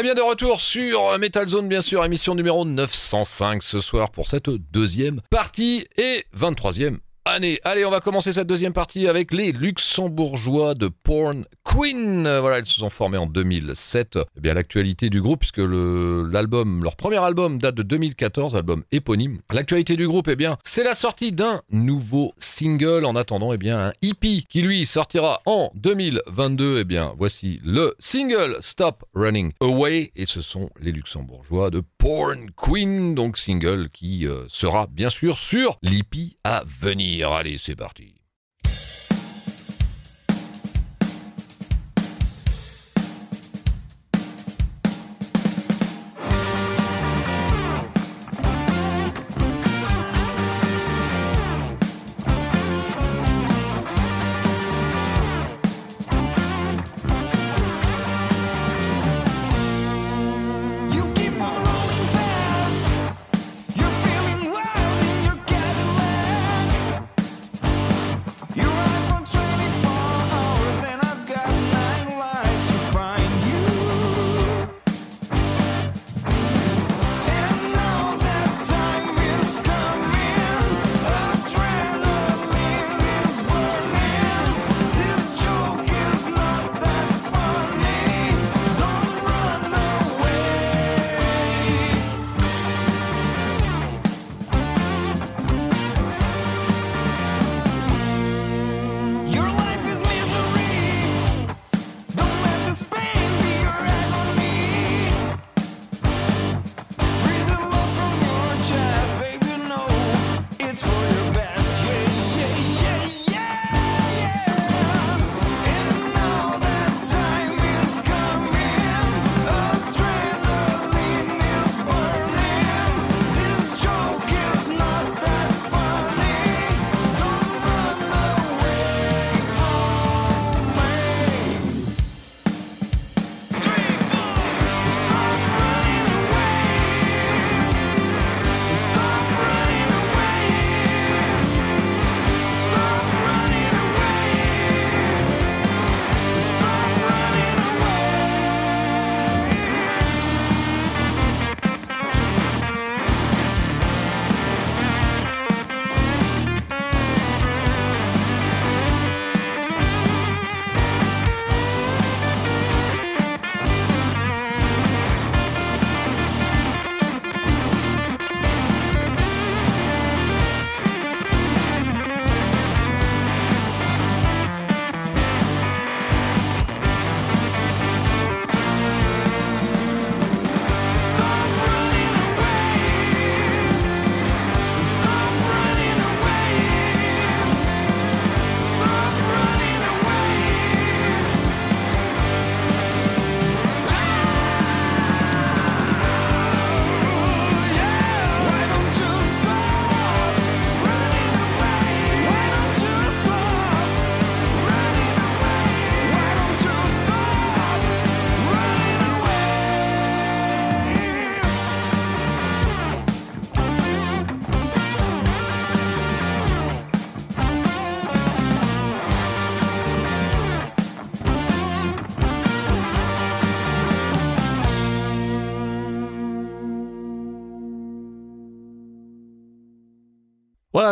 Eh bien de retour sur Metal Zone bien sûr, émission numéro 905 ce soir pour cette deuxième partie et 23e année. Allez, on va commencer cette deuxième partie avec les luxembourgeois de Porn Queen. Voilà, ils se sont formés en 2007. Eh bien, l'actualité du groupe, puisque l'album, leur premier album date de 2014, album éponyme. L'actualité du groupe, eh bien, c'est la sortie d'un nouveau single. En attendant, eh bien, un EP qui lui sortira en 2022. Eh bien, voici le single Stop Running Away. Et ce sont les luxembourgeois de Porn Queen, donc single qui euh, sera bien sûr sur l'EP à venir. Allez, c'est parti.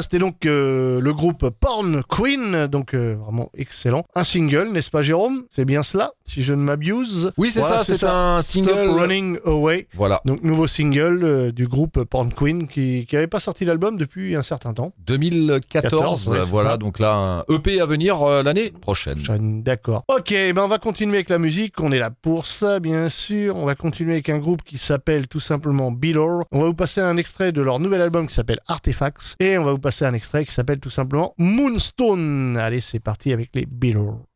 C'était donc euh, le groupe Porn Queen, donc euh, vraiment excellent. Un single, n'est-ce pas Jérôme? C'est bien cela, si je ne m'abuse. Oui, c'est ça, c'est un single. Stop Running Away. Voilà. Donc nouveau single euh, du groupe Porn Queen qui n'avait pas sorti l'album depuis un certain temps. 2014, voilà, donc là un EP à venir l'année prochaine. D'accord. Ok, ben on va continuer avec la musique, on est là pour ça bien sûr. On va continuer avec un groupe qui s'appelle tout simplement Beeler. On va vous passer un extrait de leur nouvel album qui s'appelle Artifacts et on va vous passer un extrait qui s'appelle tout simplement Moonstone. Allez, c'est parti avec les Beatles.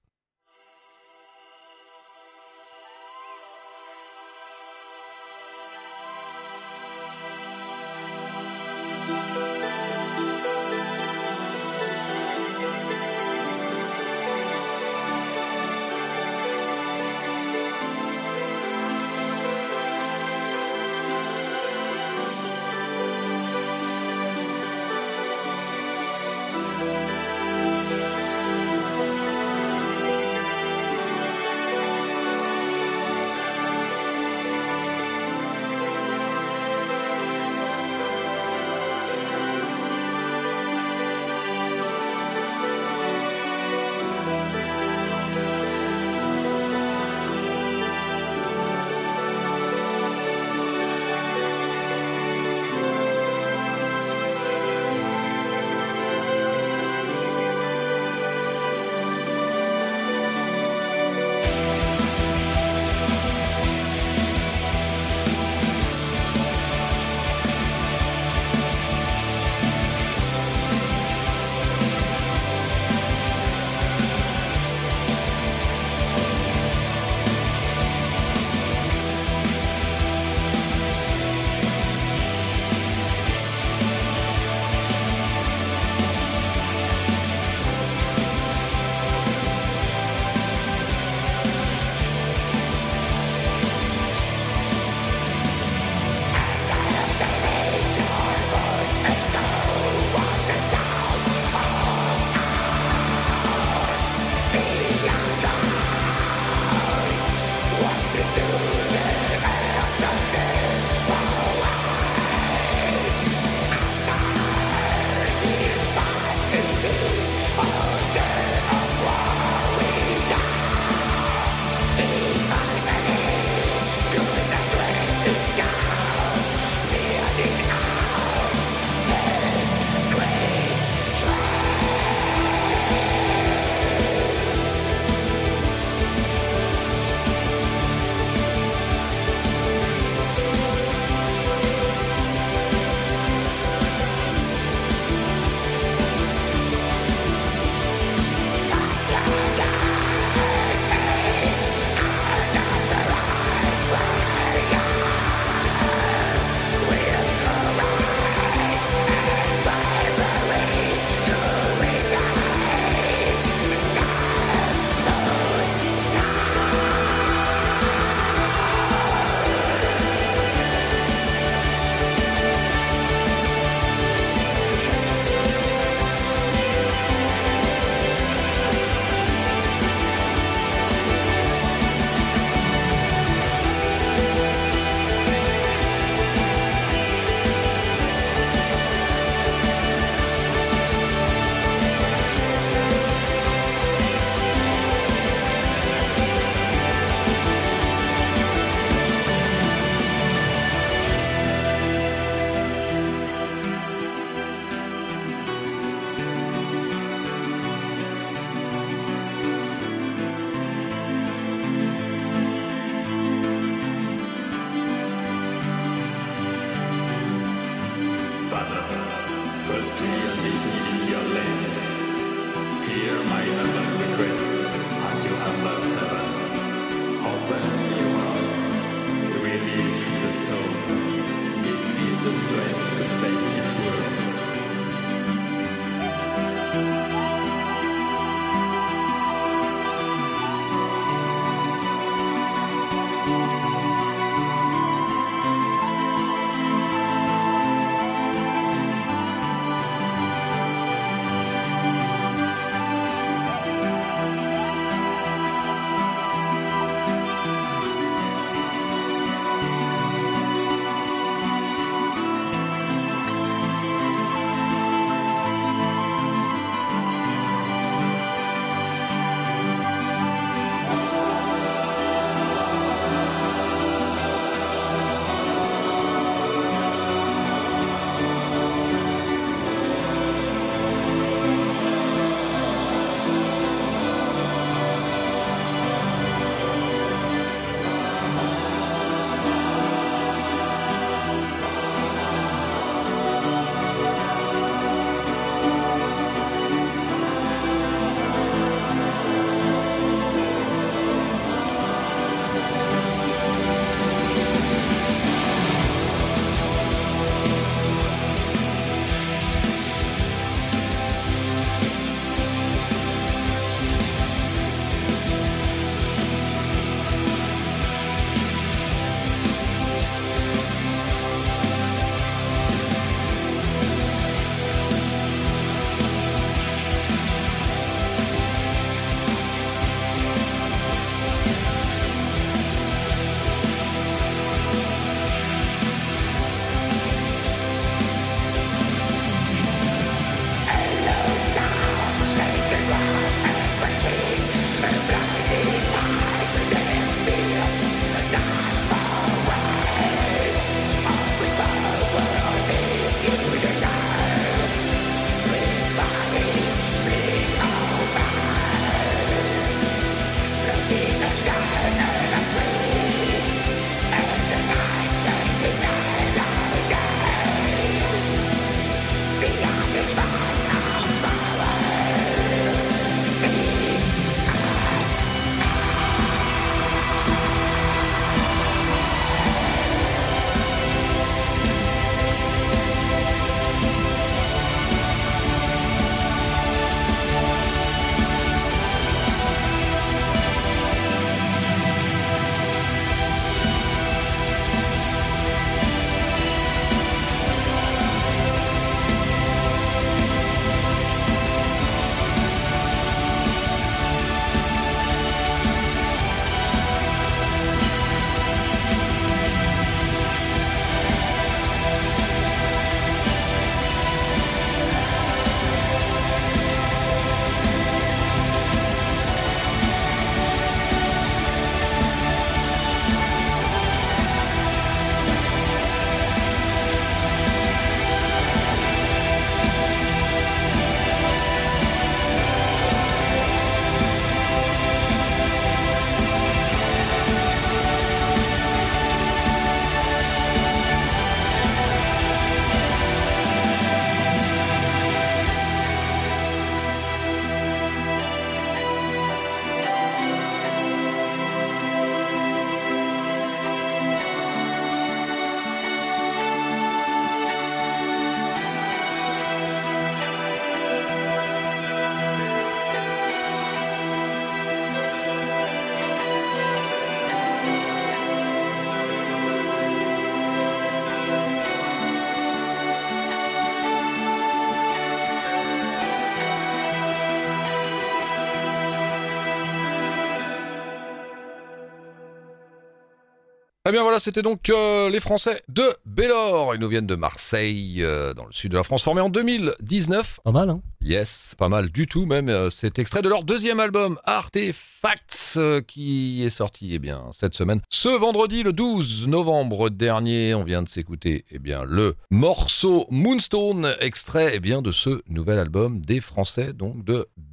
Eh bien voilà, c'était donc euh, les Français de Bellor. Ils nous viennent de Marseille, euh, dans le sud de la France, formés en 2019. Pas mal, hein Yes, pas mal du tout même. Euh, C'est extrait de leur deuxième album, Artefacts, qui est sorti eh bien, cette semaine. Ce vendredi, le 12 novembre dernier, on vient de s'écouter eh bien, le morceau Moonstone, extrait eh bien, de ce nouvel album des Français, donc de Bellor,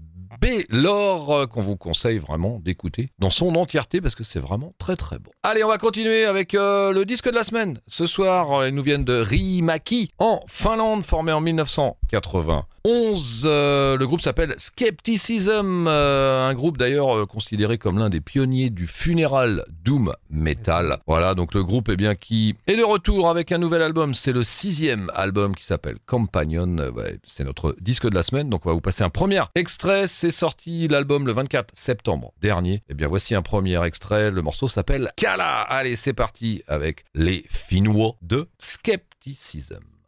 euh, qu'on vous conseille vraiment d'écouter dans son entièreté parce que c'est vraiment très très bon. Allez, on va continuer avec euh, le disque de la semaine. Ce soir, euh, ils nous viennent de Riihimäki en Finlande, formé en 1980. 11. euh, le groupe s'appelle Skepticism, euh, un groupe d'ailleurs euh, considéré comme l'un des pionniers du funéral doom metal. Voilà, donc le groupe est bien qui est de retour avec un nouvel album. C'est le sixième album qui s'appelle Companion. C'est notre disque de la semaine, donc on va vous passer un premier extrait. C'est sorti l'album le 24 septembre dernier. Et bien voici un premier extrait. Le morceau s'appelle Kala. Allez, c'est parti avec les Finnois de Skepticism.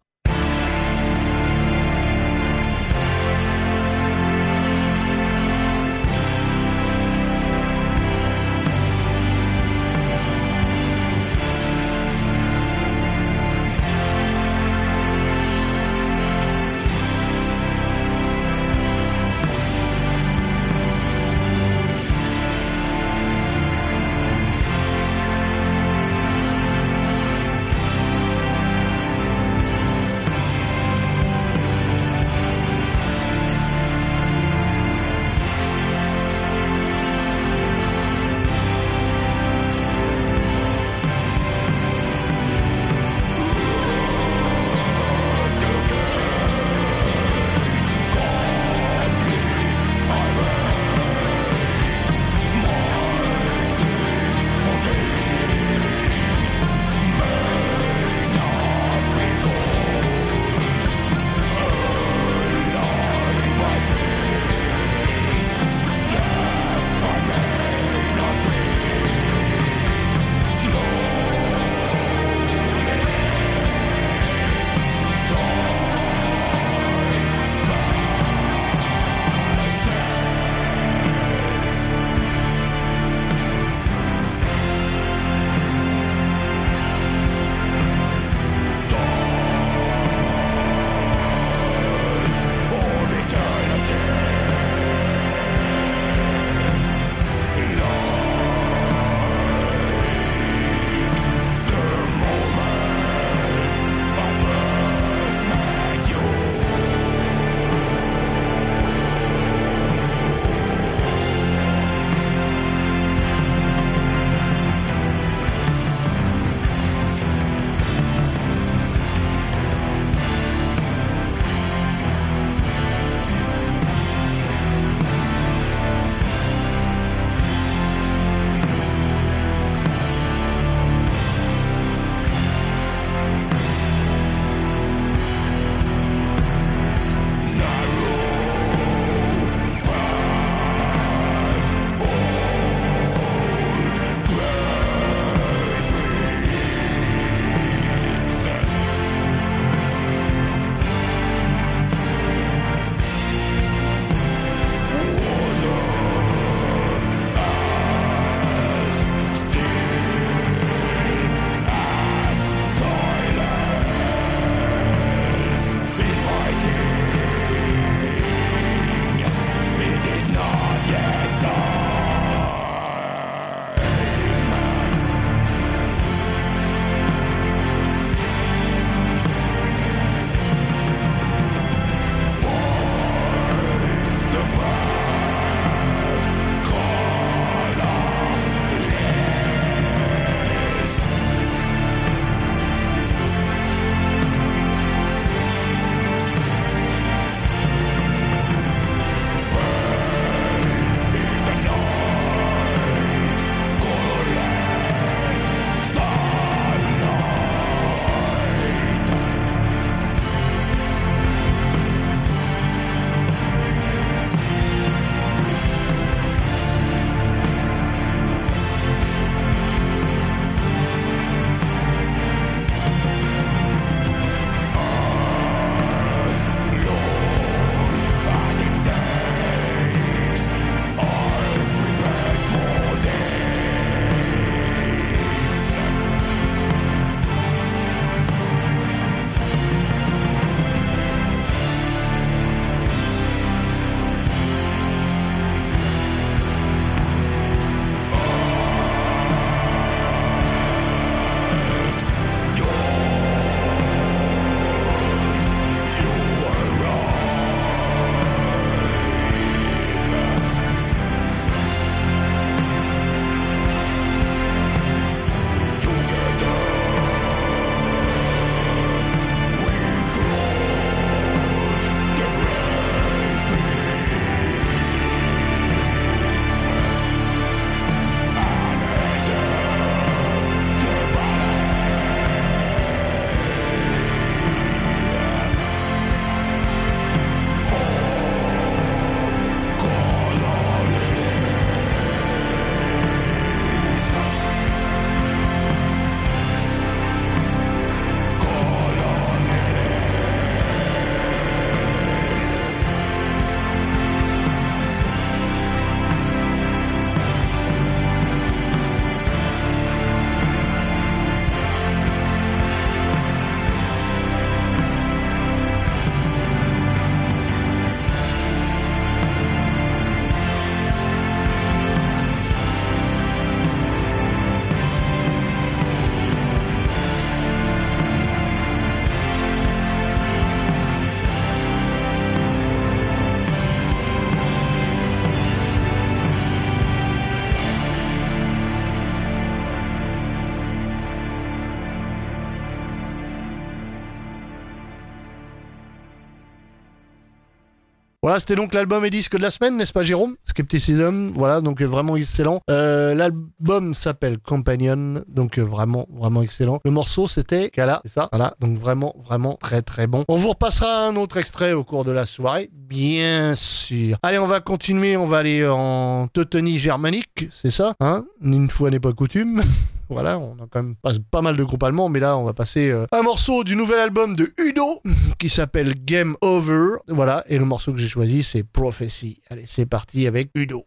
Voilà, c'était donc l'album et disque de la semaine, n'est-ce pas Jérôme? Skepticism, voilà, donc vraiment excellent. Euh, l'album s'appelle Companion, donc vraiment, vraiment excellent. Le morceau c'était Kala, c'est ça? Voilà, donc vraiment, vraiment très très bon. On vous repassera un autre extrait au cours de la soirée, bien sûr. Allez, on va continuer, on va aller en Teutonie germanique, c'est ça Hein? Une fois n'est pas coutume. Voilà, on a quand même pas, pas mal de groupes allemands, mais là, on va passer euh, un morceau du nouvel album de Udo qui s'appelle Game Over. Voilà, et le morceau que j'ai choisi, c'est Prophecy. Allez, c'est parti avec Udo.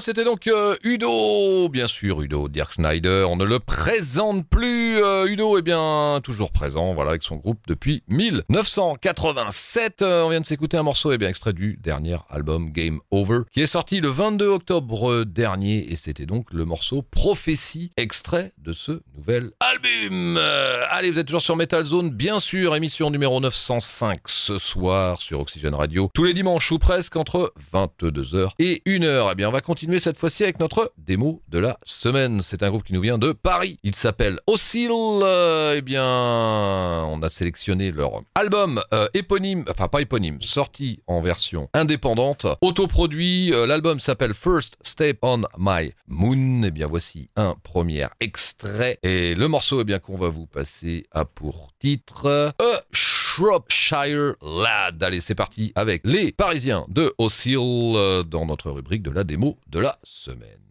C'était donc euh, Udo, bien sûr, Udo, Dirk Schneider, on ne le présente plus, euh, Udo. Est bien toujours présent, voilà, avec son groupe depuis 1987, euh, on vient de s'écouter un morceau, et eh bien extrait du dernier album Game Over, qui est sorti le 22 octobre dernier, et c'était donc le morceau Prophétie, extrait de ce nouvel album. allez, vous êtes toujours sur Metal Zone, bien sûr, émission numéro 905 ce soir sur Oxygène Radio, tous les dimanches ou presque entre 22h et 1h, eh bien on va continuer cette fois-ci avec notre démo de la semaine. C'est un groupe qui nous vient de Paris. Il s'appelle Oscille. Euh, eh bien, on a sélectionné leur album euh, éponyme, enfin pas éponyme, sorti en version indépendante, autoproduit. Euh, l'album s'appelle First Step on My Moon. Eh bien, voici un premier extrait. Et le morceau, eh bien, qu'on va vous passer à pour titre A Shropshire Lad. Allez, c'est parti avec les Parisiens de Oscille dans notre rubrique de la démo de la semaine.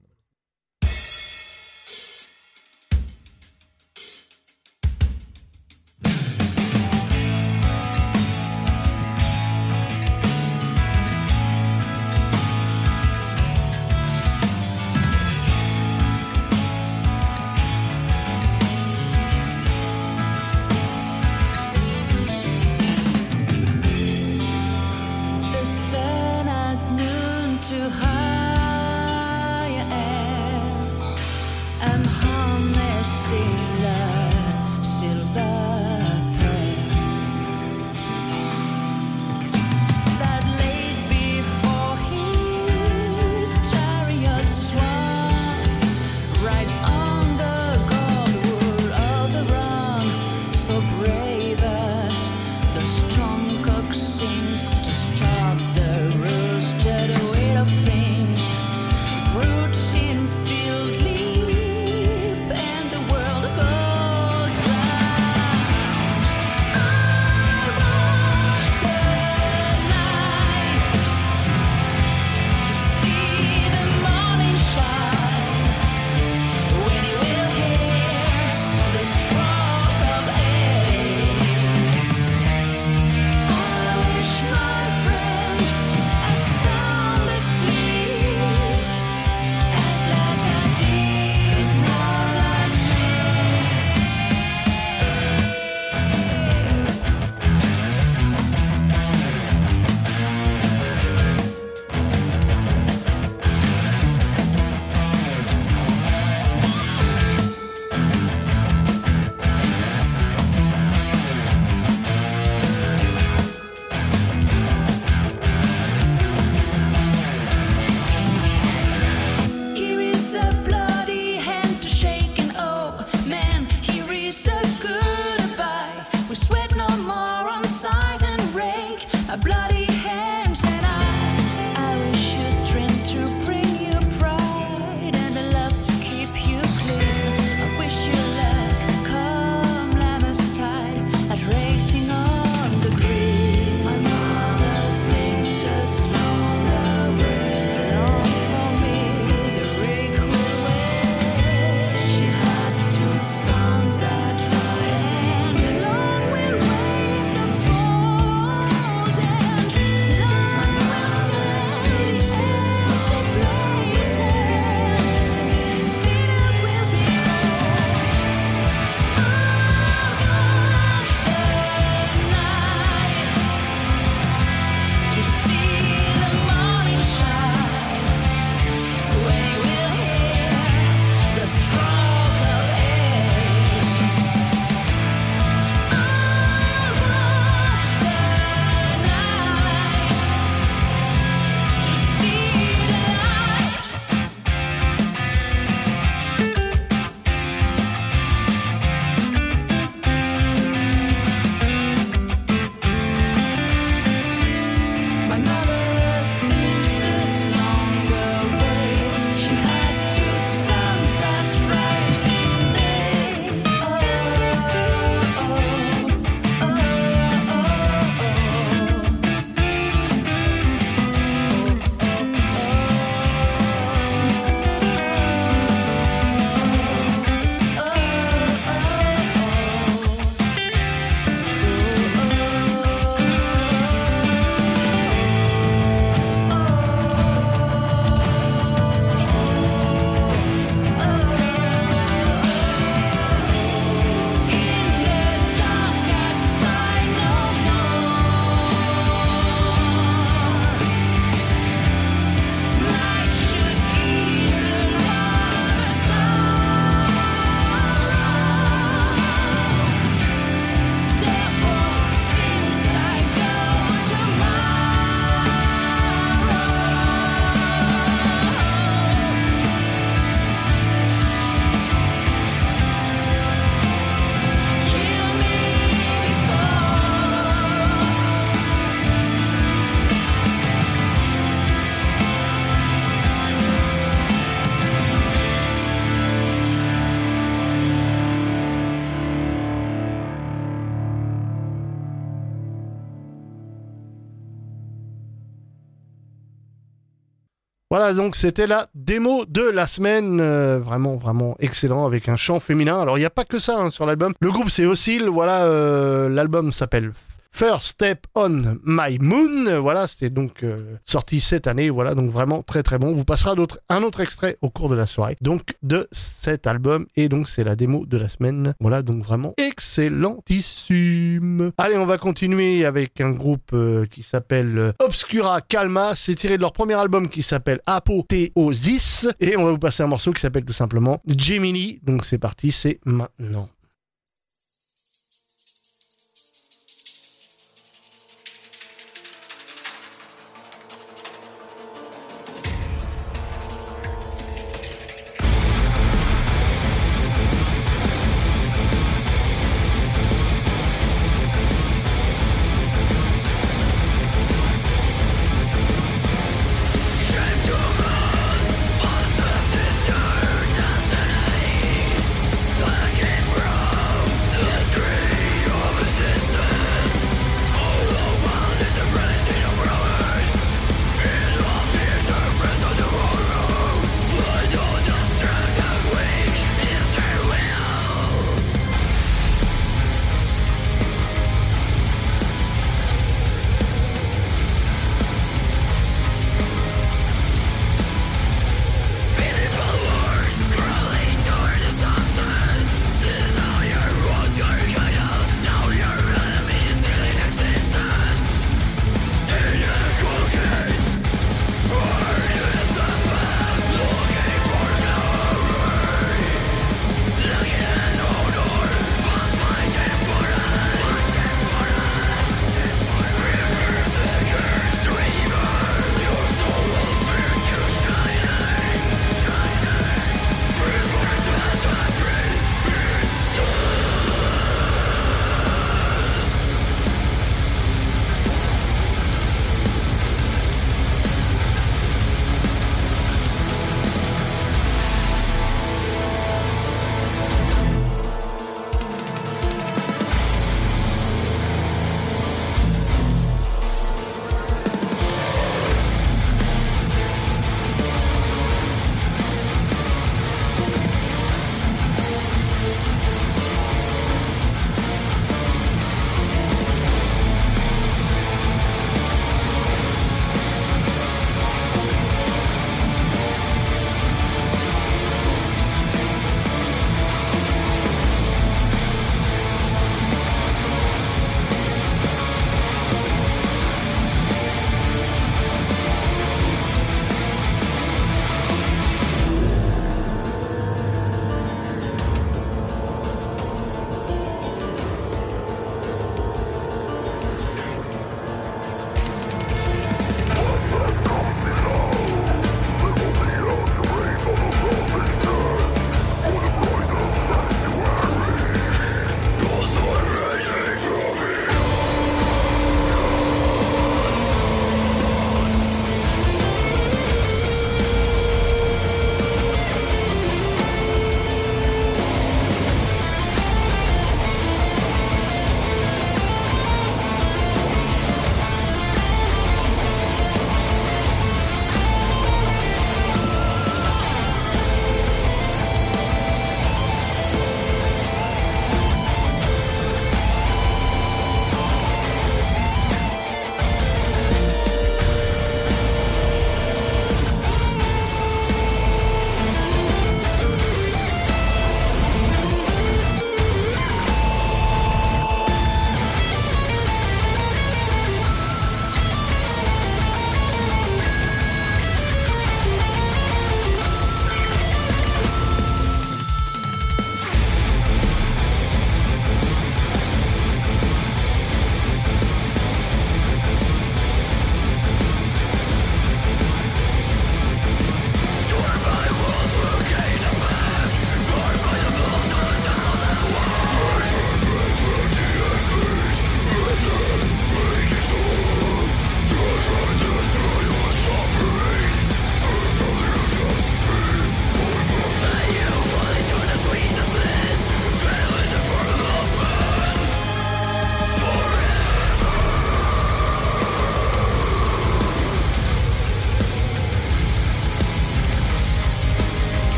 Voilà, donc c'était la démo de la semaine, euh, vraiment, vraiment excellent, avec un chant féminin. Alors, il n'y a pas que ça hein, sur l'album. Le groupe, c'est Oscille, voilà, euh, l'album s'appelle First Step on My Moon. Voilà, c'est donc euh, sorti cette année. Voilà, donc vraiment très très bon. On vous passera un autre extrait au cours de la soirée. Donc de cet album et donc c'est la démo de la semaine. Voilà, donc vraiment excellentissime. Allez, on va continuer avec un groupe euh, qui s'appelle euh, Obscura Calma. C'est tiré de leur premier album qui s'appelle Apothéosis et on va vous passer un morceau qui s'appelle tout simplement Gemini. Donc c'est parti, c'est maintenant.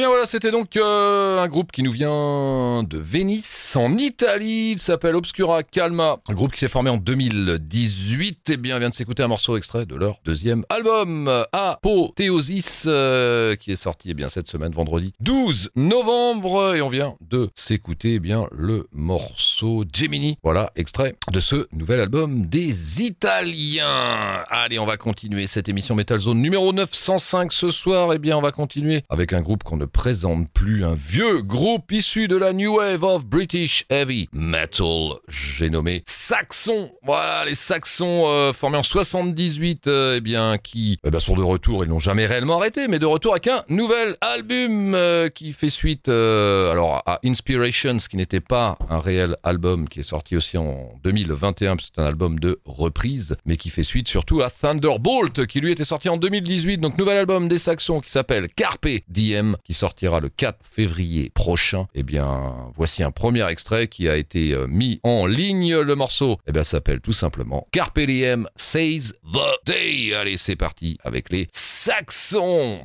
Bien voilà, c'était donc euh, un groupe qui nous vient de Venise, en Italie. Il s'appelle Obscura Calma. Un groupe qui s'est formé en 2018. Et bien, vient de s'écouter un morceau extrait de leur deuxième album, Apothéosis, euh, qui est sorti eh bien cette semaine, vendredi 12 novembre. Et on vient de s'écouter eh bien le morceau Gemini. Voilà, extrait de ce nouvel album des Italiens. Allez, on va continuer cette émission Metal Zone numéro 905 ce soir. Et eh bien, on va continuer avec un groupe qu'on ne présente plus, un vieux groupe issu de la New Wave of British Heavy Metal. J'ai nommé Saxon. Voilà, les Saxons euh, formés en 78, euh, eh bien, qui eh bien, sont de retour. Ils n'ont jamais réellement arrêté, mais de retour avec un nouvel album euh, qui fait suite alors à Inspirations, qui n'était pas un réel album, qui est sorti aussi en 2021, c'est un album de reprise, mais qui fait suite surtout à Thunderbolt, qui lui était sorti en 2018. Donc, nouvel album des Saxons qui s'appelle Carpe Diem, qui sortira le 4 février prochain. Eh bien, voici un premier extrait qui a été euh, mis en ligne. Le morceau, eh bien, s'appelle tout simplement Carpe Diem Says the Day. Allez, c'est parti avec les Saxons.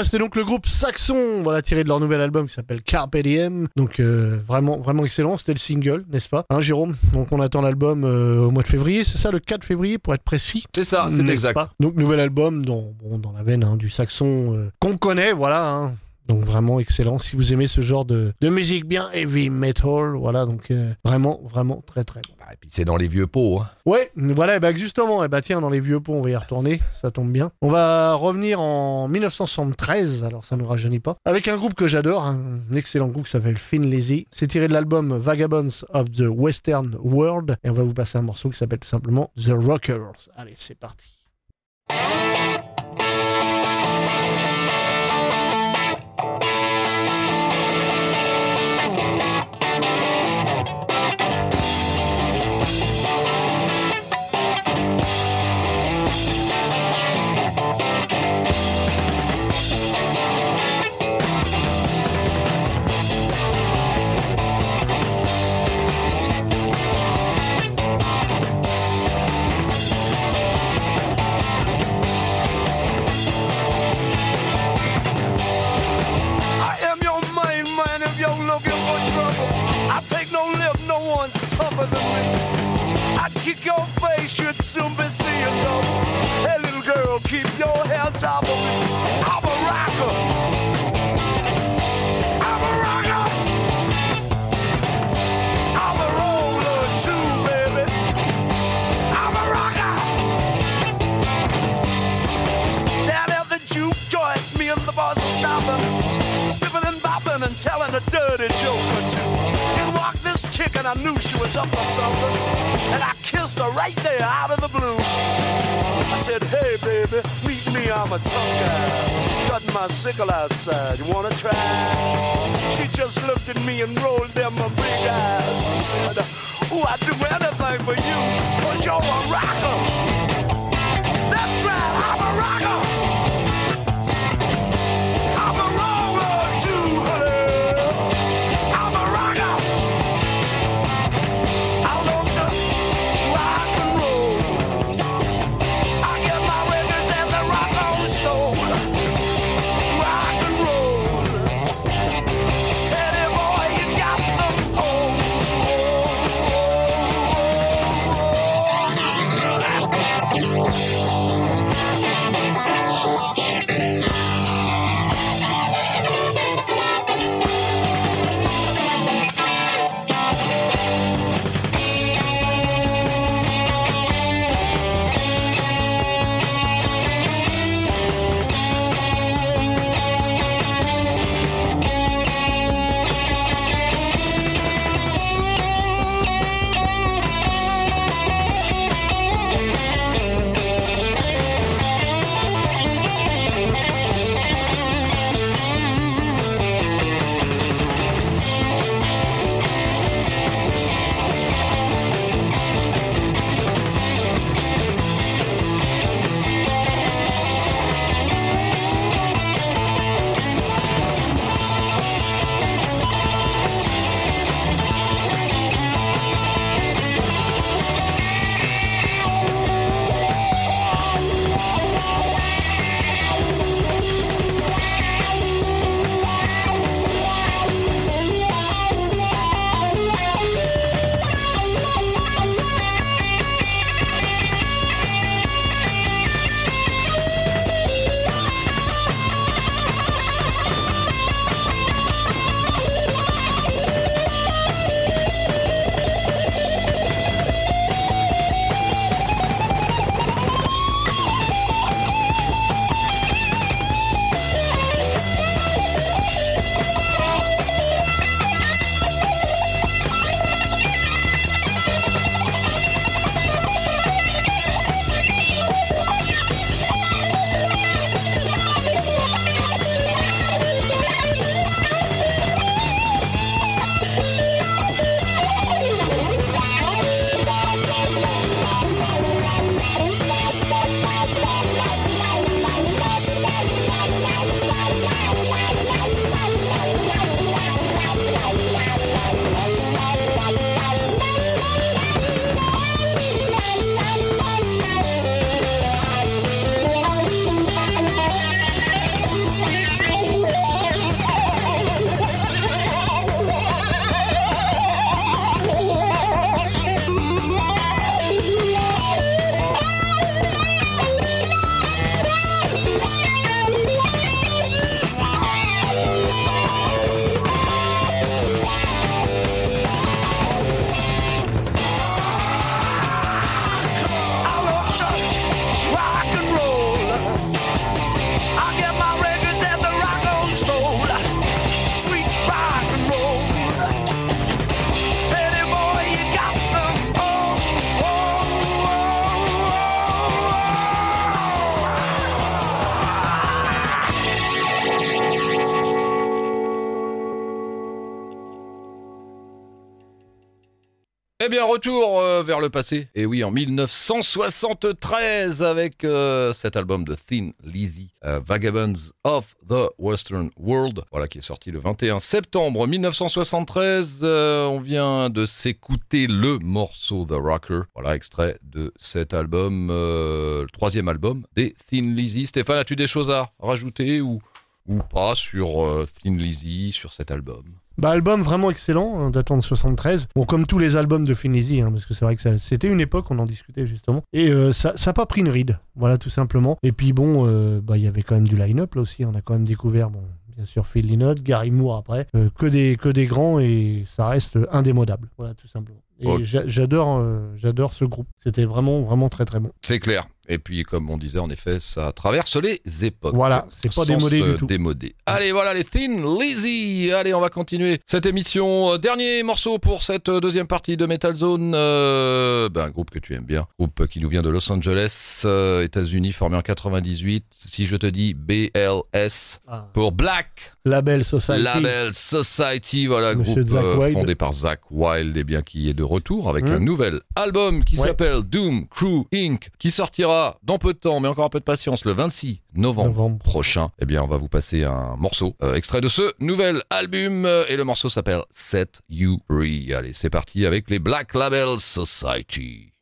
Voilà, c'était donc le groupe Saxon, voilà, tiré de leur nouvel album qui s'appelle Carpe Diem. Donc euh, vraiment, vraiment excellent. C'était le single, n'est-ce pas? Hein, Jérôme? Donc on attend l'album euh, au mois de février, c'est ça, le 4 février pour être précis? C'est ça, c'est N'est-ce exact. pas? Donc nouvel album dans, bon, dans la veine hein, du Saxon euh, qu'on connaît, voilà. hein. Donc vraiment excellent. Si vous aimez ce genre de, de musique bien heavy metal, voilà, donc euh, vraiment, vraiment très très bon. Bah, et puis c'est dans les vieux pots. hein. Ouais, voilà, et bah justement, et bah tiens, dans les vieux ponts, on va y retourner, ça tombe bien. On va revenir en 1973, alors ça ne nous rajeunit pas, avec un groupe que j'adore, un excellent groupe qui s'appelle Finn Lazy. C'est tiré de l'album Vagabonds of the Western World, et on va vous passer un morceau qui s'appelle tout simplement The Rockers. Allez, c'est parti. Soon be seeing double. Hey, little girl, keep your hands off of me. I'm a rocker. I'm a rocker. I'm a roller too, baby. I'm a rocker. Down at the juke joint, me and the boss are stopping bipping and bopping and telling a dirty joke or two. This chick and I knew she was up for something. And I kissed her right there out of the blue. I said, hey baby, meet me, I'm a tough guy. Cutting my sickle outside, you wanna try? She just looked at me and rolled them her big eyes and said, oh, I'd do anything for you, cause you're a rocker. That's right, I'm a rocker. Bien, retour euh, vers le passé. Et oui, en 1973, avec euh, cet album de Thin Lizzy, euh, Vagabonds of the Western World, voilà, qui est sorti le 21 septembre 1973. on vient de s'écouter le morceau The Rocker, voilà, extrait de cet album, le troisième album des Thin Lizzy. Stéphane, as-tu des choses à rajouter ou, ou pas sur Thin Lizzy, sur cet album? Bah, album vraiment excellent, hein, datant de 73. Bon, comme tous les albums de Finlizzy, hein, parce que c'est vrai que c'était une époque, on en discutait justement. Et euh, ça n'a pas pris une ride, voilà, tout simplement. Et puis bon, euh, bah, il y avait quand même du line-up là aussi. On a quand même découvert, bon, bien sûr, Phil Lynott, Gary Moore après, euh, que, des, que des grands et ça reste indémodable, voilà, tout simplement. Et j'adore, j'adore ce groupe. C'était vraiment, vraiment très, très bon. C'est clair. Et puis, comme on disait, en effet, ça traverse les époques. Voilà, c'est pas démodé du tout. Démodé. Allez, voilà les Thin Lizzy. Allez, on va continuer cette émission. Dernier morceau pour cette deuxième partie de Metal Zone. Euh, ben, un groupe que tu aimes bien. Groupe qui nous vient de Los Angeles, euh, États-Unis, formé en 98. Si je te dis BLS ah. pour Black. Label Society. Label Society, voilà, groupe euh, fondé par Zach Wild et bien qui est de retour avec mmh. un nouvel album qui s'appelle Doom Crew Inc. qui sortira dans peu de temps, mais encore un peu de patience, le 26 novembre, prochain, eh bien, on va vous passer un morceau euh, extrait de ce nouvel album et le morceau s'appelle Set You Free. Allez, c'est parti avec les Black Label Society.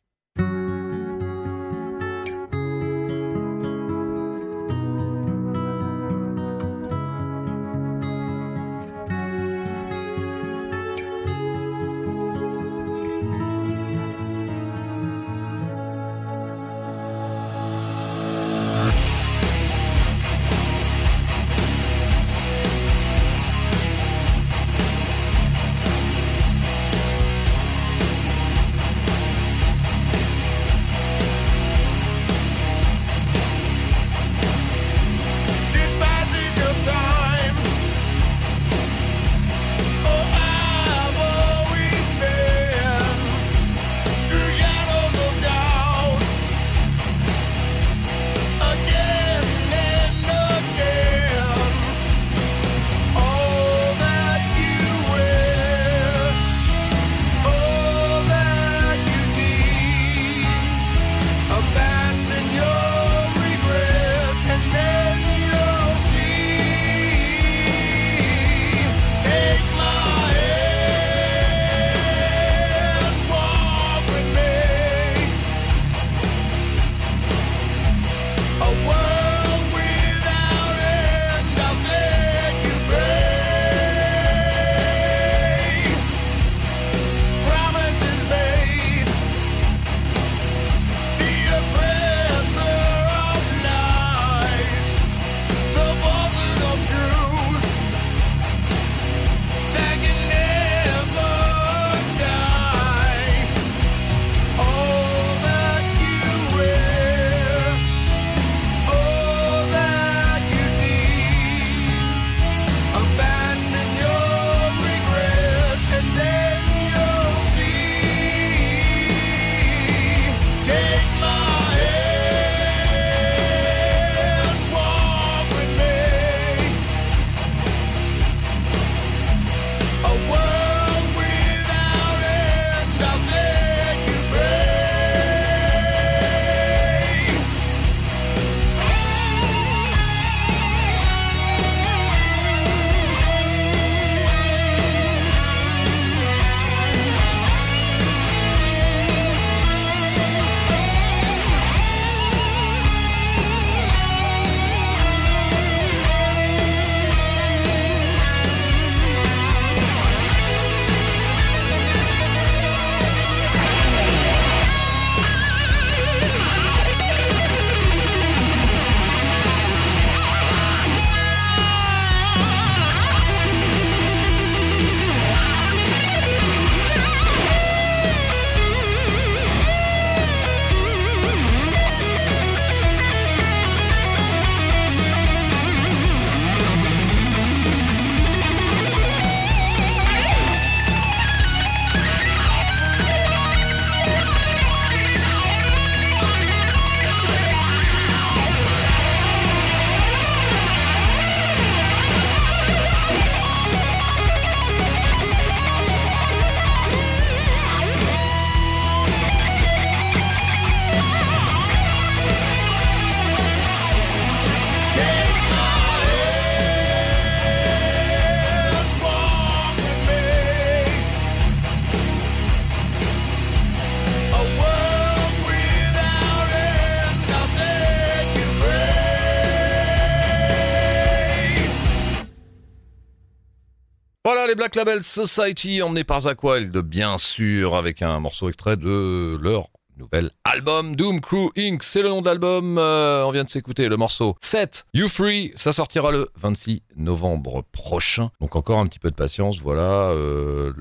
Black Label Society emmenés par Zach Wild, bien sûr, avec un morceau extrait de leur nouvel album Doom Crew Inc. C'est le nom de l'album. Euh, on vient de s'écouter le morceau 7 You Free. Ça sortira le 26 novembre prochain. Donc encore un petit peu de patience. Voilà. Euh,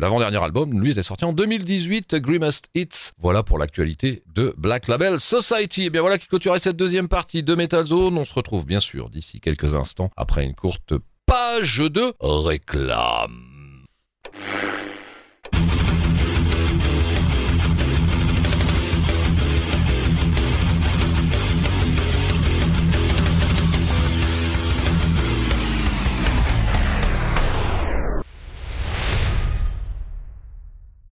l'avant-dernier album, lui, était sorti en 2018, Grimmest Hits. Voilà pour l'actualité de Black Label Society. Et eh bien voilà qui clôturait cette deuxième partie de Metal Zone. On se retrouve bien sûr d'ici quelques instants après une courte page de réclame.